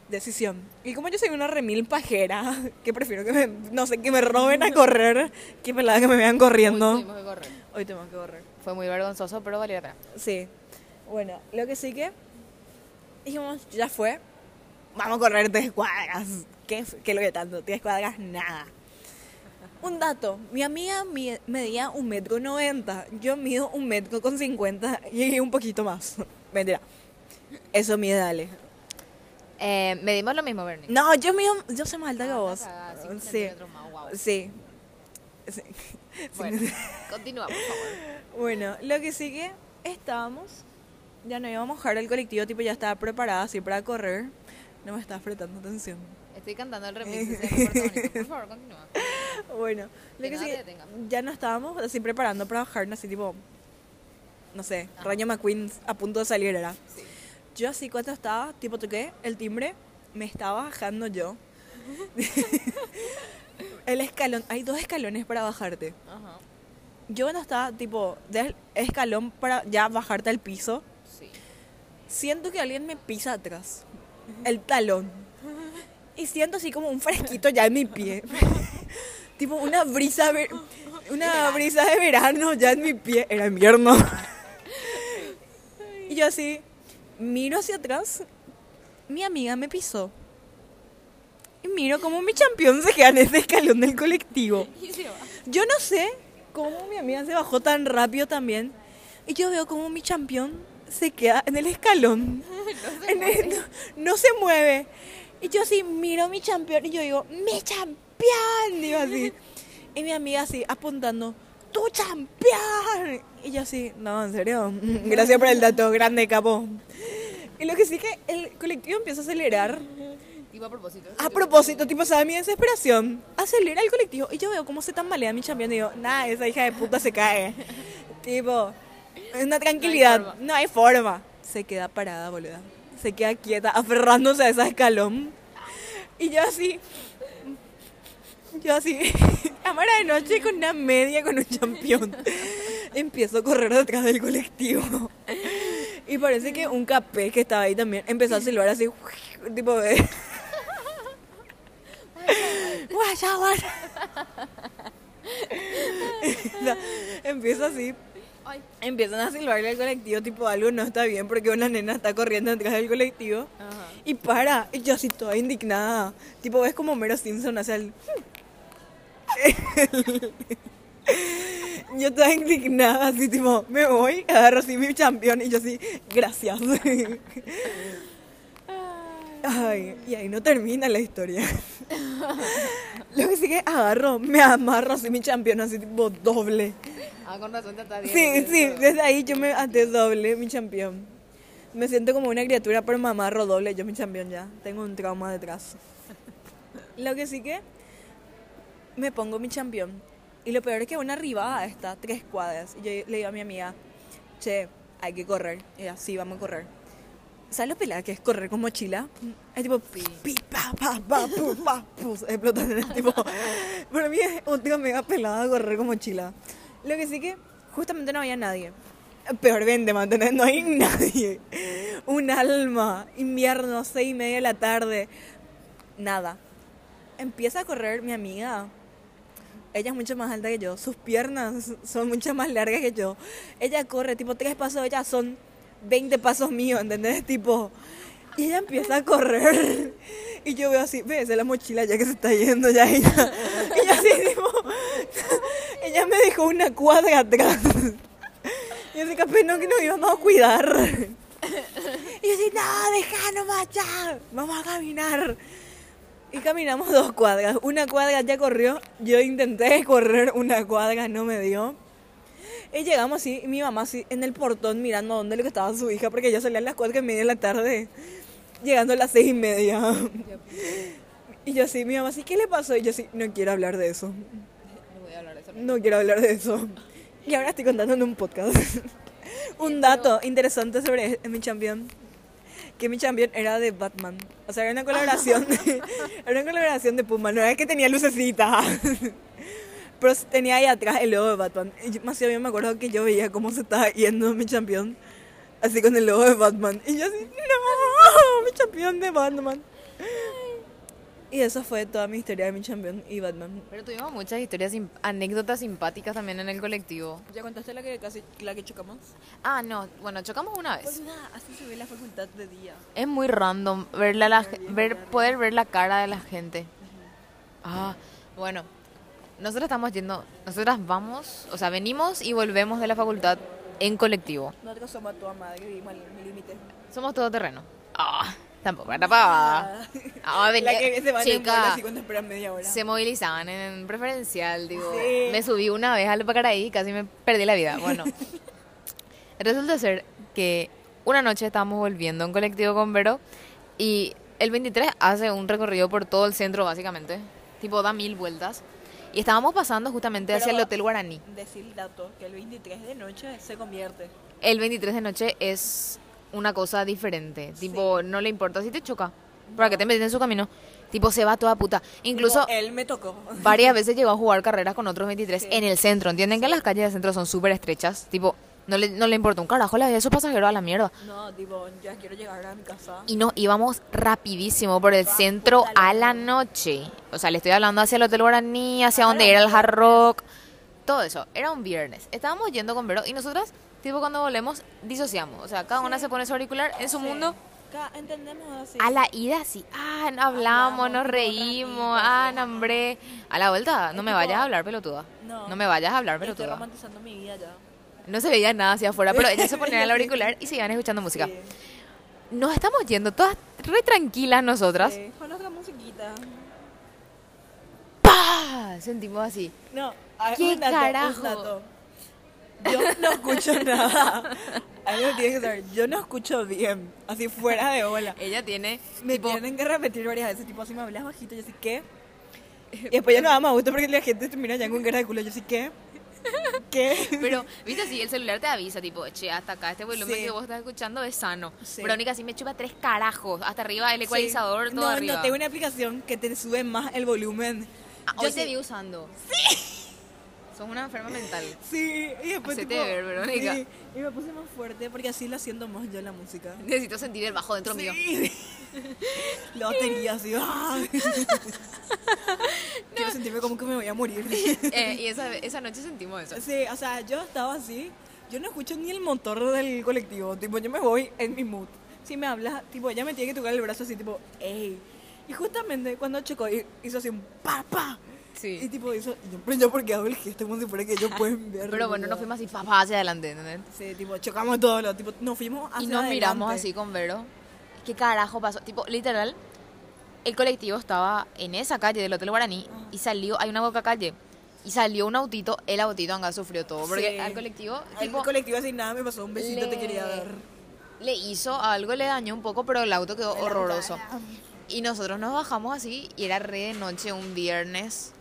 Decisión. Y como yo soy una remil pajera, que prefiero que me, no sé, que me roben a correr, que pelada que me vean Hoy corriendo. tuvimos que correr. Hoy tengo que correr. Fue muy vergonzoso, pero valió la pena. Sí. Bueno, lo que sí que dijimos, ya fue. Vamos a correr tres cuadras. ¿Qué, qué es lo que tanto? Tres cuadras, nada. Un dato, mi amiga mi- medía un metro noventa, yo mido un metro con cincuenta y un poquito más. Mentira. Eso mide Ale. Eh, medimos lo mismo, Bernie. No, yo mido, yo soy más alta que Ah, vos. cagada, más, sí. Sí. Bueno, continúa, por favor. Bueno, lo que sigue, estábamos, ya no íbamos a bajar el colectivo, tipo ya estaba preparada así para correr. No me estás prestando atención. Estoy cantando el remix de. Por favor, continúa. Bueno, lo Que que ya no estábamos así preparando para bajarnos así tipo, no sé, Rayo McQueen a punto de salir era. Sí. Yo así cuando estaba, tipo toqué el timbre, me estaba bajando yo. el escalón, hay dos escalones para bajarte. Ajá. Yo cuando estaba, tipo, del escalón para ya bajarte al piso. Siento que alguien me pisa atrás, el talón. Y siento así como un fresquito ya en mi pie. tipo una brisa, ver- una brisa de verano ya en mi pie. Era invierno. y yo así, miro hacia atrás, mi amiga me pisó. Y miro como mi campeón se queda en ese escalón del colectivo. Yo no sé cómo mi amiga se bajó tan rápido también. Y yo veo como mi campeón se queda en el escalón. En el- no, no se mueve. Y yo así miro a mi campeón y yo digo, ¡mi campeón! Digo así. Y mi amiga así apuntando, ¡tu campeón! Y yo así, no, en serio. Gracias por el dato, grande capo. Y lo que sí que el colectivo empieza a acelerar. Tipo a propósito. A propósito, tipo, ¿sabes mi desesperación? Acelera el colectivo y yo veo cómo se tambalea mi champion y digo, nada, esa hija de puta se cae. tipo, una tranquilidad, forma. no hay forma. Se queda parada, boluda. Se queda quieta, aferrándose a ese escalón. Y yo así, yo así, cámara de noche con una media con un champión. Empiezo a correr detrás del colectivo. Y parece que un capé que estaba ahí también empezó a silbar así, tipo de... Guaya, guaya. No, Empieza así. Ay. Empiezan a silbarle al colectivo, tipo algo no está bien porque una nena está corriendo detrás del colectivo. Ajá. Y para, y yo así toda indignada. Tipo, ves como Mero Simpson hace el... Yo toda indignada, así tipo, me voy, agarro así mi campeón y yo así, gracias. Ay, y ahí no termina la historia. Lo que sí que agarro, me amarro así mi campeón, así tipo doble. Ah, con razón te está bien. Sí, sí, desde ahí yo me até doble mi campeón. Me siento como una criatura, pero me amarro doble yo mi campeón ya. Tengo un trauma detrás. Lo que sí que me pongo mi campeón. Y lo peor es que una arribada está tres cuadras. Y yo le digo a mi amiga, che, hay que correr. Y ella, sí, vamos a correr. ¿Sabes lo pelada que es correr con mochila? Es tipo, pi, pi, pa, pa, pa, pu, pa, pu, explotan en el tipo. Para mí es otra mega pelada correr con mochila. Lo que sí que justamente no había nadie. Peor vende, mantener, no hay nadie. Un alma, invierno, seis y media de la tarde. Nada. Empieza a correr mi amiga. Ella es mucho más alta que yo. Sus piernas son mucho más largas que yo. Ella corre, tipo, tres pasos de ella son 20 pasos míos, ¿entendés? Tipo, y ella empieza a correr. Y yo veo así, ves, la mochila ya que se está yendo ya. Ella, y yo así, tipo, ella me dejó una cuadra atrás. Y yo así, capaz no, que nos íbamos a cuidar. Y yo así, no, deja nomás ya, vamos a caminar. Y caminamos dos cuadras. Una cuadra ya corrió. Yo intenté correr una cuadra, no me dio. Y llegamos así, y mi mamá así en el portón mirando dónde lo que estaba su hija, porque ya salía a las cuatro y media de la tarde, llegando a las seis y media. Y yo así, mi mamá así, ¿qué le pasó? Y yo así, no quiero hablar de eso. No de quiero hablar de eso. Y ahora estoy contando en un podcast. un dato interesante sobre mi champion. Que mi champion era de Batman. O sea, era una colaboración. era una colaboración de Puma. No era que tenía lucecita. Pero tenía ahí atrás el logo de Batman. Y yo, más bien me acuerdo que yo veía cómo se estaba yendo mi champion. Así con el logo de Batman. Y yo así, no, mi champion de Batman. Y eso fue toda mi historia de mi champion y Batman. Pero tuvimos muchas historias, sim- anécdotas simpáticas también en el colectivo. ¿Ya contaste la que casi la que chocamos? Ah, no, bueno, chocamos una vez. Pues nada, así se ve la facultad de día. Es muy random ver la, la- ver, poder ver la cara de la gente. Ah, bueno, nosotros estamos yendo, nosotras vamos, o sea, venimos y volvemos de la facultad en colectivo. Nosotros somos a toda madre, vivimos al límite. Somos todo terreno. Ah, tampoco era pavada. Venía- la que se va en el chica, así media hora. se movilizaban en preferencial, digo. Sí. Me subí una vez al Pacaraí y casi me perdí la vida. Bueno, resulta ser que una noche estábamos volviendo en colectivo con Vero y el 23 hace un recorrido por todo el centro, básicamente. Tipo, da mil vueltas. Y estábamos pasando justamente hacia el Hotel Guaraní. Decir el dato, que el 23 de noche se convierte. El 23 de noche es una cosa diferente. Tipo, no le importa si te choca. Para que te metes en su camino. Tipo, se va toda puta. Incluso Tipo, él me tocó. varias veces llegó a jugar carreras con otros 23 Sí. en el centro. ¿Entienden que las calles del centro son súper estrechas? Tipo, No le, no le importó un carajo la vida de esos pasajeros a la mierda. No, tipo, ya quiero llegar a mi casa. Y nos íbamos rapidísimo por el centro a la noche. O sea, le estoy hablando hacia el Hotel Guaraní, hacia donde era el Hard Rock. Todo eso. Era un viernes. Estábamos yendo con Vero y nosotras, tipo, cuando volvemos, disociamos. O sea, cada una se pone su auricular en su mundo. Ca- Entendemos así. A la ida sí, ah, no hablamos, nos reímos, ah, no, hombre. A la vuelta, no me vayas a hablar pelotuda. No. No me vayas a hablar Estoy pelotuda. romantizando mi vida ya. No se veía nada hacia afuera, pero ellas se ponían el auricular y seguían escuchando música. Sí. Nos estamos yendo todas re tranquilas nosotras. Sí, Con otra musiquita. ¡Pah! Sentimos así. No, a- ¿Qué un dato, carajo? un dato. Yo no escucho nada. Algo tienes que saber. Yo no escucho bien. Así fuera de bola. Ella tiene, Me tipo, tienen que repetir varias veces. Tipo, si me hablas bajito, yo sí ¿qué? Y después ya no da más gusto porque la gente te mira ya con cara de culo. Yo sí ¿qué? ¿Qué? pero, viste así, el celular te avisa, tipo, che, hasta acá este volumen Sí. que vos estás escuchando es sano. Sí. Verónica sí me chupa tres carajos, hasta arriba el ecualizador, Sí. todo no, arriba. No, tengo una aplicación que te sube más el volumen. Ah, Yo hoy te vi usando. Sí. Sos una enferma mental. Sí, y después tipo, ver, Verónica. sí, y me puse más fuerte porque así la siento más yo la música. Necesito sentir el bajo dentro mío. Sí. La batería así. ¡ah! Quiero sentirme como que me voy a morir. Eh, y esa, esa noche sentimos eso. Sí, o sea, yo estaba así. Yo no escucho ni el motor del colectivo. Tipo, yo me voy en mi mood. Si me hablas, tipo, ella me tiene que tocar el brazo así, tipo, ey. Y justamente cuando chocó, hi- hizo así un pa, pa. Y Sí. tipo, hizo. y yo, Pero yo, porque hago el gesto como si fuera que ellos pueden ver. Pero bueno, nos fuimos así, papá, hacia adelante, ¿entendés? Sí, tipo, chocamos todos los. Tipo, nos fuimos hacia Y nos miramos adelante. así con Vero. ¿Qué carajo pasó? Tipo, literal, el colectivo estaba en esa calle del Hotel Guaraní y salió, hay una boca calle. Y salió un autito, el autito anga sufrió todo. Porque Sí. al colectivo, Al tipo, colectivo así nada me pasó, un besito te le- quería dar. le hizo algo, le dañó un poco, pero el auto quedó horroroso. Y nosotros nos bajamos así y era re de noche, un viernes.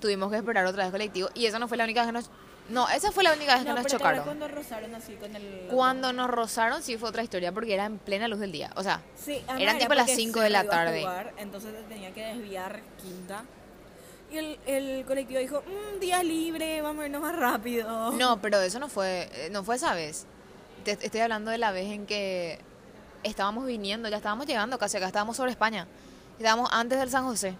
Tuvimos que esperar otra vez colectivo. Y esa no fue la única vez que nos... No, esa fue la única vez que nos pero ¿te acuerdas chocaron. cuando rozaron así con el... Cuando nos rozaron sí fue otra historia porque era en plena luz del día. O sea, Sí, además Eran era tipo las porque 5 de la tarde. jugar, entonces te tenía que desviar quinta. Y el, el colectivo dijo, "Mm, día libre, vamos a irnos más rápido. no, pero eso no fue, eh, no fue esa vez. Te estoy hablando de la vez en que estábamos viniendo, ya estábamos llegando casi acá, estábamos sobre España. Estábamos antes del San José.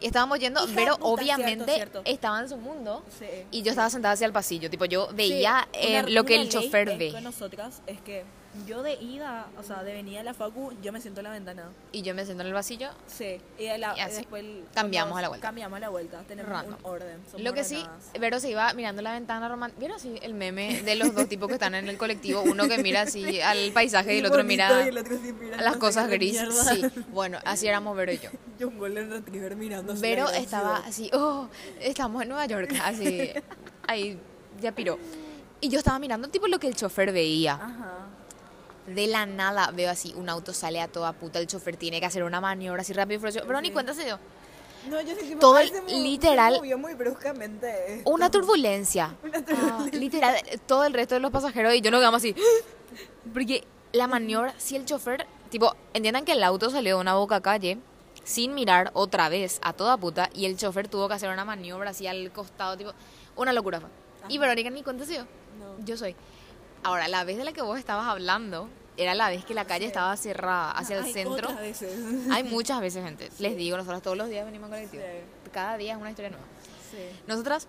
Y estábamos yendo, Hija pero puta, obviamente cierto, cierto. estaba en su mundo. Sí. Y yo estaba sentada hacia el pasillo, tipo yo veía Sí, eh, una- lo que el ley chofer es ve. Con nosotras es que yo de ida, o sea, de venida a la facu, yo me siento en la ventana. Y yo me siento en el pasillo. Sí. Y, de la- Y así, después cambiamos a la vuelta. Cambiamos a la vuelta. Tenemos Random. un orden. somos Lo que sí. Vero se iba mirando la ventana romántica. ¿Vieron así el meme de los dos tipos que están en el colectivo? Uno que mira así al paisaje y el otro mira y el otro sí mira a las cosas qué gris. mierda. Sí, bueno, así éramos Vero y yo. Y un golden retriever mirando. Vero estaba así, oh, estamos en Nueva York, así, ahí ya piró. Y yo estaba mirando tipo lo que el chofer veía. Ajá. De la nada veo así, un auto sale a toda puta, el chofer tiene que hacer una maniobra así rápido y furioso. Pero ni cuenta se dio. No, yo que Todo se literal- Se movió muy bruscamente. Una turbulencia. Una Ah, turbulencia. literal, todo el resto de los pasajeros y yo nos quedamos así. Porque la maniobra, si el chofer, tipo, entiendan que el auto salió de una boca calle sin mirar otra vez a toda puta y el chofer tuvo que hacer una maniobra así al costado, tipo, una locura fue. Y. Verónica ni cuenta se dio. No. Yo soy. Ahora, la vez de la que vos estabas hablando era la vez que la calle estaba cerrada hacia el Ay, centro. otras veces. Hay muchas veces, gente. Les digo, nosotros todos los días venimos en colectivo. Sí. Cada día es una historia nueva. Sí. Nosotras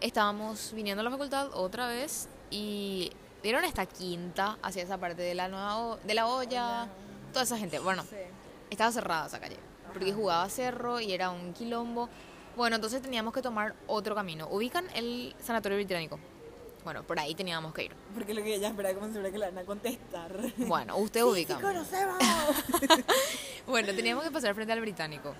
estábamos viniendo a la facultad otra vez y dieron esta quinta hacia esa parte de la nueva de la olla, toda esa gente. Bueno, Sí. estaba cerrada esa calle porque jugaba cerro y era un quilombo. Bueno, entonces teníamos que tomar otro camino. Ubican el sanatorio británico. Bueno, por ahí teníamos que ir. Porque lo que ella espera como si fuera que le van a contestar. Bueno, usted Sí, ubica. sí, conocemos. Bueno, teníamos que pasar frente al británico.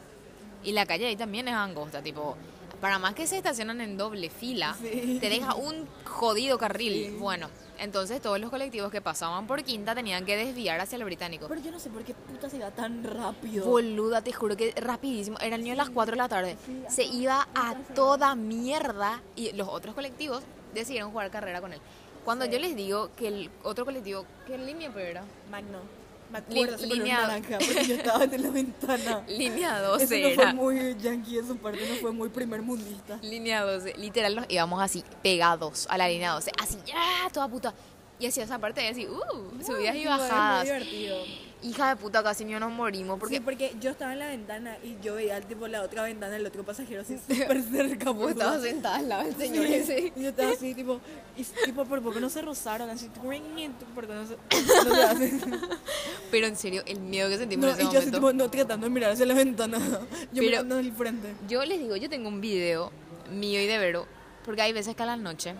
Y la calle ahí también es angosta, tipo, para más que se estacionan en doble fila, Sí. te deja un jodido carril. Sí. Bueno, entonces todos los colectivos que pasaban por Quinta tenían que desviar hacia el británico. Pero yo no sé por qué puta se iba tan rápido. Boluda, te juro que rapidísimo. Era el niño a las 4 de la tarde. Sí, Se iba a toda mierda y los otros colectivos decidieron jugar carrera con él. Cuando Sí. yo les digo que el otro colectivo, ¿qué línea pero era? Magno. Me acuerdo, Li- se color línea- naranja, porque yo estaba en la ventana. Línea Eso 12 no fue era. muy yankee de su parte, no fue muy primer mundista. Línea 12. Literal nos íbamos así, pegados a la línea 12. Así, ya, toda puta. Y hacía esa parte así, uh, subidas y Tipo, es muy bajadas. divertido. Hija de puta, casi ni nos morimos. Porque Sí, porque yo estaba en la ventana y yo veía tipo la otra ventana del otro pasajero así súper cerca. vos estabas sentada al lado del señor Sí, ese. Y yo estaba así, tipo, y, tipo, por poco no se rozaron, así, por no se, no se hacen. Pero en serio, el miedo que sentimos No, en ese y yo así, momento. tipo, no tratando de mirar hacia la ventana, yo mirando al frente. Yo les digo, yo tengo un video mío y de Vero, porque hay veces que a la noche,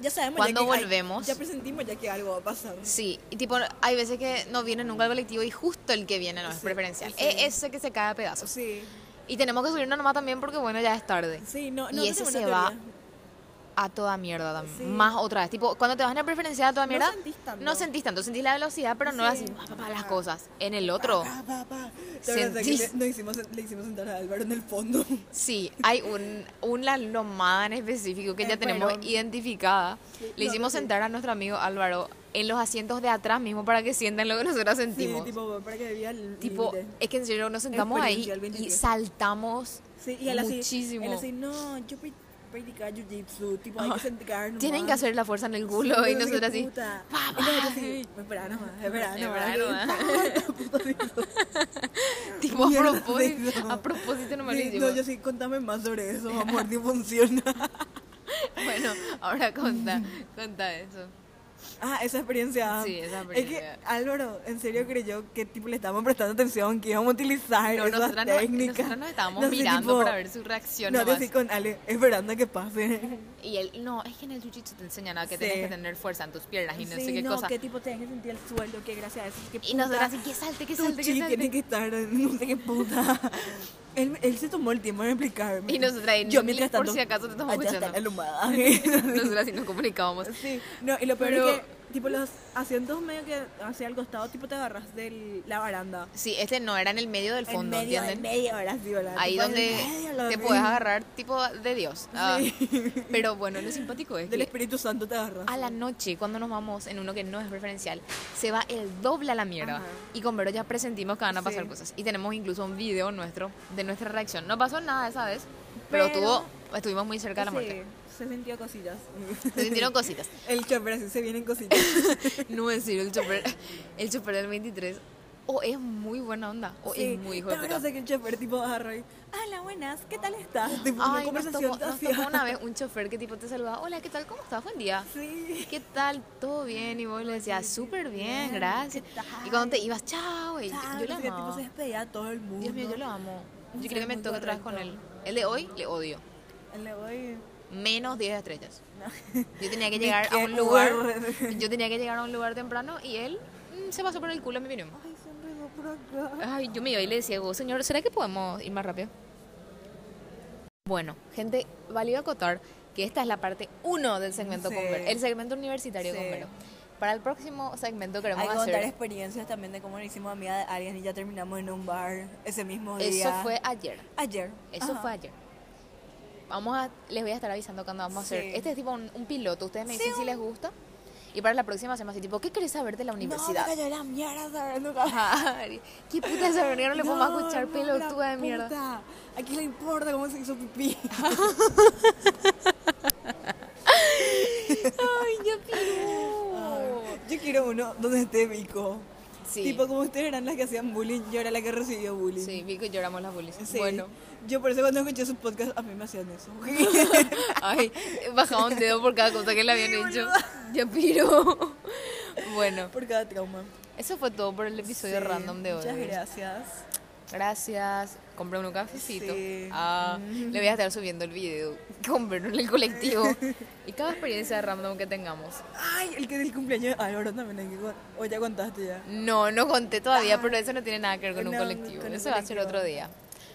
Ya sabemos Cuando ya que hay- volvemos- ya presentimos ya que algo va a pasar. sí, y tipo, hay veces que no viene nunca al colectivo y justo el que viene no es Sí, preferencial. sí. Es ese que se cae a pedazos. Sí, Y tenemos que subirnos nomás también porque, bueno, ya es tarde. sí, no, Y no ese tenemos se va. A toda mierda también. Sí. Más otra vez. Tipo, cuando te vas en el preferencial a toda No mierda, sentís tanto. no sentís tanto. Sentís la velocidad, pero no Sí. así, pa, pa, pa, las cosas. En el otro, Pa, pa, pa. ¿Te acuerdas que Sentís- le, hicimos, le hicimos sentar a Álvaro en el fondo? sí, hay un, una lomada en específico que ya tenemos identificada. Sí, Le no, hicimos sí. sentar a nuestro amigo Álvaro en los asientos de atrás mismo para que sientan lo que nosotros sentimos. Sí, tipo, para que el Tipo, es que en serio nos sentamos ahí y 23. saltamos Sí, y él así, muchísimo. él así, no, yo practicar jiu-jitsu, tipo, hay que sentar nomás. Tienen que hacer la fuerza en el culo Sí, y nosotros así. puta. pa, Y nosotros pa, así, espera nomás, nomás. Tipo, a propósito, a propósito no me lo Sí. No, yo sí, contame más sobre eso, amor, ni funciona. Bueno, ahora conta, conta eso. Ah, esa experiencia. Sí, esa Es experiencia. que Álvaro, en serio creyó que tipo le estábamos prestando atención, que íbamos a utilizar No, esas nosotras, no- técnicas. nosotras nos estábamos No mirando tipo, para ver su reacción No, así con Ale, esperando a que pase. Y él, no, es que en el jiu-jitsu te enseñan a que Sí. tienes que tener fuerza en tus piernas y no sí, sé qué no, cosa. que tipo te que sentir el suelo, que gracias a eso, que Y nosotros así, que salte, que salte, que salte. tiene que estar, no sé qué puta. Él, él se tomó el tiempo de explicarme. Y nosotras yo mientras por tanto, si acaso te estamos allá está escuchando. la almohada. Nosotras así nos comunicábamos. Sí, no, y lo peor Pero- es tipo, los asientos medio que hacia el costado, tipo, te agarras de la baranda. Sí, este no era en el medio del fondo, en medio, ¿entienden? en medio, ahora sí, ¿verdad? Ahí Tipo, donde medio, te puedes agarrar tipo de Dios. Ah, Sí. Pero bueno, lo simpático es Del que Espíritu Santo te agarras. a la noche, cuando nos vamos en uno que no es preferencial, se va el doble a la mierda. Ajá. Y con Vero ya presentimos que van a pasar Sí. cosas. Y tenemos incluso un video nuestro de nuestra reacción. No pasó nada esa vez, pero, Pero- tuvo, estuvimos muy cerca de la muerte. Sí, se sintió cosillas. Se sintieron cositas. El chofer así se vienen cositas. No es decir, el chofer, el chofer del 23 o es muy buena onda o Sí, es muy hijo de ¿te puta. de que el chofer tipo agarró y, hola, buenas, ¿qué tal estás? Tipo, una Ay, nos conversación tocó, nos tocó una vez un chofer que tipo te saludaba, hola, ¿qué tal? ¿Cómo estás? Buen día. Sí. ¿Qué tal? ¿Todo bien? Y vos le decías, súper bien, bien, gracias. Y cuando te ibas, chao. Y Chao, yo le sé qué, tipo, amaba. se despedía a todo el mundo. Dios mío, yo lo amo. Yo creo que me toca otra vez con él. El de hoy le odio. Le voy... Menos 10 estrellas. Yo tenía que llegar a un lugar. Yo tenía que llegar a un lugar temprano y él mm, se pasó por el culo, en mi opinión. Ay, por acá. Ay, yo me iba y le decía, "Oh, señor, ¿será que podemos ir más rápido? Bueno, gente, valió acotar que esta es la parte 1 del segmento Sí. con Vero, el segmento universitario con Sí. Vero. Para el próximo segmento queremos Hay que contar hacer... experiencias también de cómo nos hicimos amiga de alguien y ya terminamos en un bar ese mismo día. Eso fue ayer. ayer. Eso Ajá. fue ayer. Vamos a, les voy a estar avisando cuando vamos a hacer. Sí. Este es tipo un, un piloto. Ustedes me Sí, dicen si un- les gusta. Y para la próxima hacemos así, tipo, ¿qué querés saber de la universidad? No, me cayó la mierda. No, ¿Qué puta esa verga? No le podemos escuchar no, pelotuda la de mierda. ¿A quién le importa cómo se hizo pipí? Ay, ya piró. Yo quiero uno donde esté Vico. Sí. Tipo, como ustedes eran las que hacían bullying, yo era la que recibió bullying. Sí, vi que lloramos las bullies. Sí. Bueno. Yo por eso cuando escuché su podcast, a mí me hacían eso. Ay, bajaba un dedo por cada cosa que le habían Sí, hecho. Ya piró. Bueno, por cada trauma. eso fue todo por el episodio Sí, random de hoy. Muchas gracias. Gracias. Compré un cafecito. Sí. Ah, le voy a estar subiendo el video. Compré en el colectivo. Y cada experiencia random que tengamos. Ay, el que del cumpleaños de Álvaro también hay que O ya contaste ya. No, no conté todavía, pero eso no tiene nada que ver con un No, colectivo. con un Eso va a ser otro día.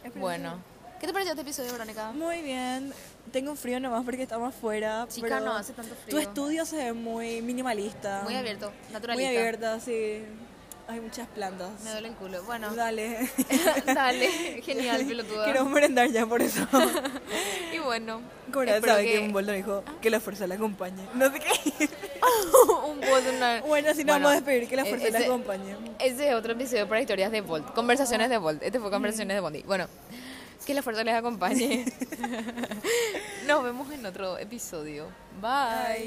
Es Bueno. ¿Qué te pareció este episodio, Verónica? Muy bien. Tengo frío nomás porque estamos afuera. Chica, pero no hace tanto Tu frío. estudio se ve muy minimalista. Muy abierto, Muy naturalista. abierta, sí. Hay muchas plantas. Me duele el culo. Bueno, Dale. dale. Genial, pelotuda. Quiero merendar ya por eso. Y bueno. Cora sabe que... que- un boldo dijo que la fuerza la acompañe. No sé qué. un una... Bueno, así nos vamos a despedir, que la fuerza ese- les acompañe. Ese es otro episodio para historias de Bolt. Conversaciones de Bolt. Este fue Conversaciones de Bondi. Bueno, que la fuerza les acompañe. Nos vemos en otro episodio. Bye.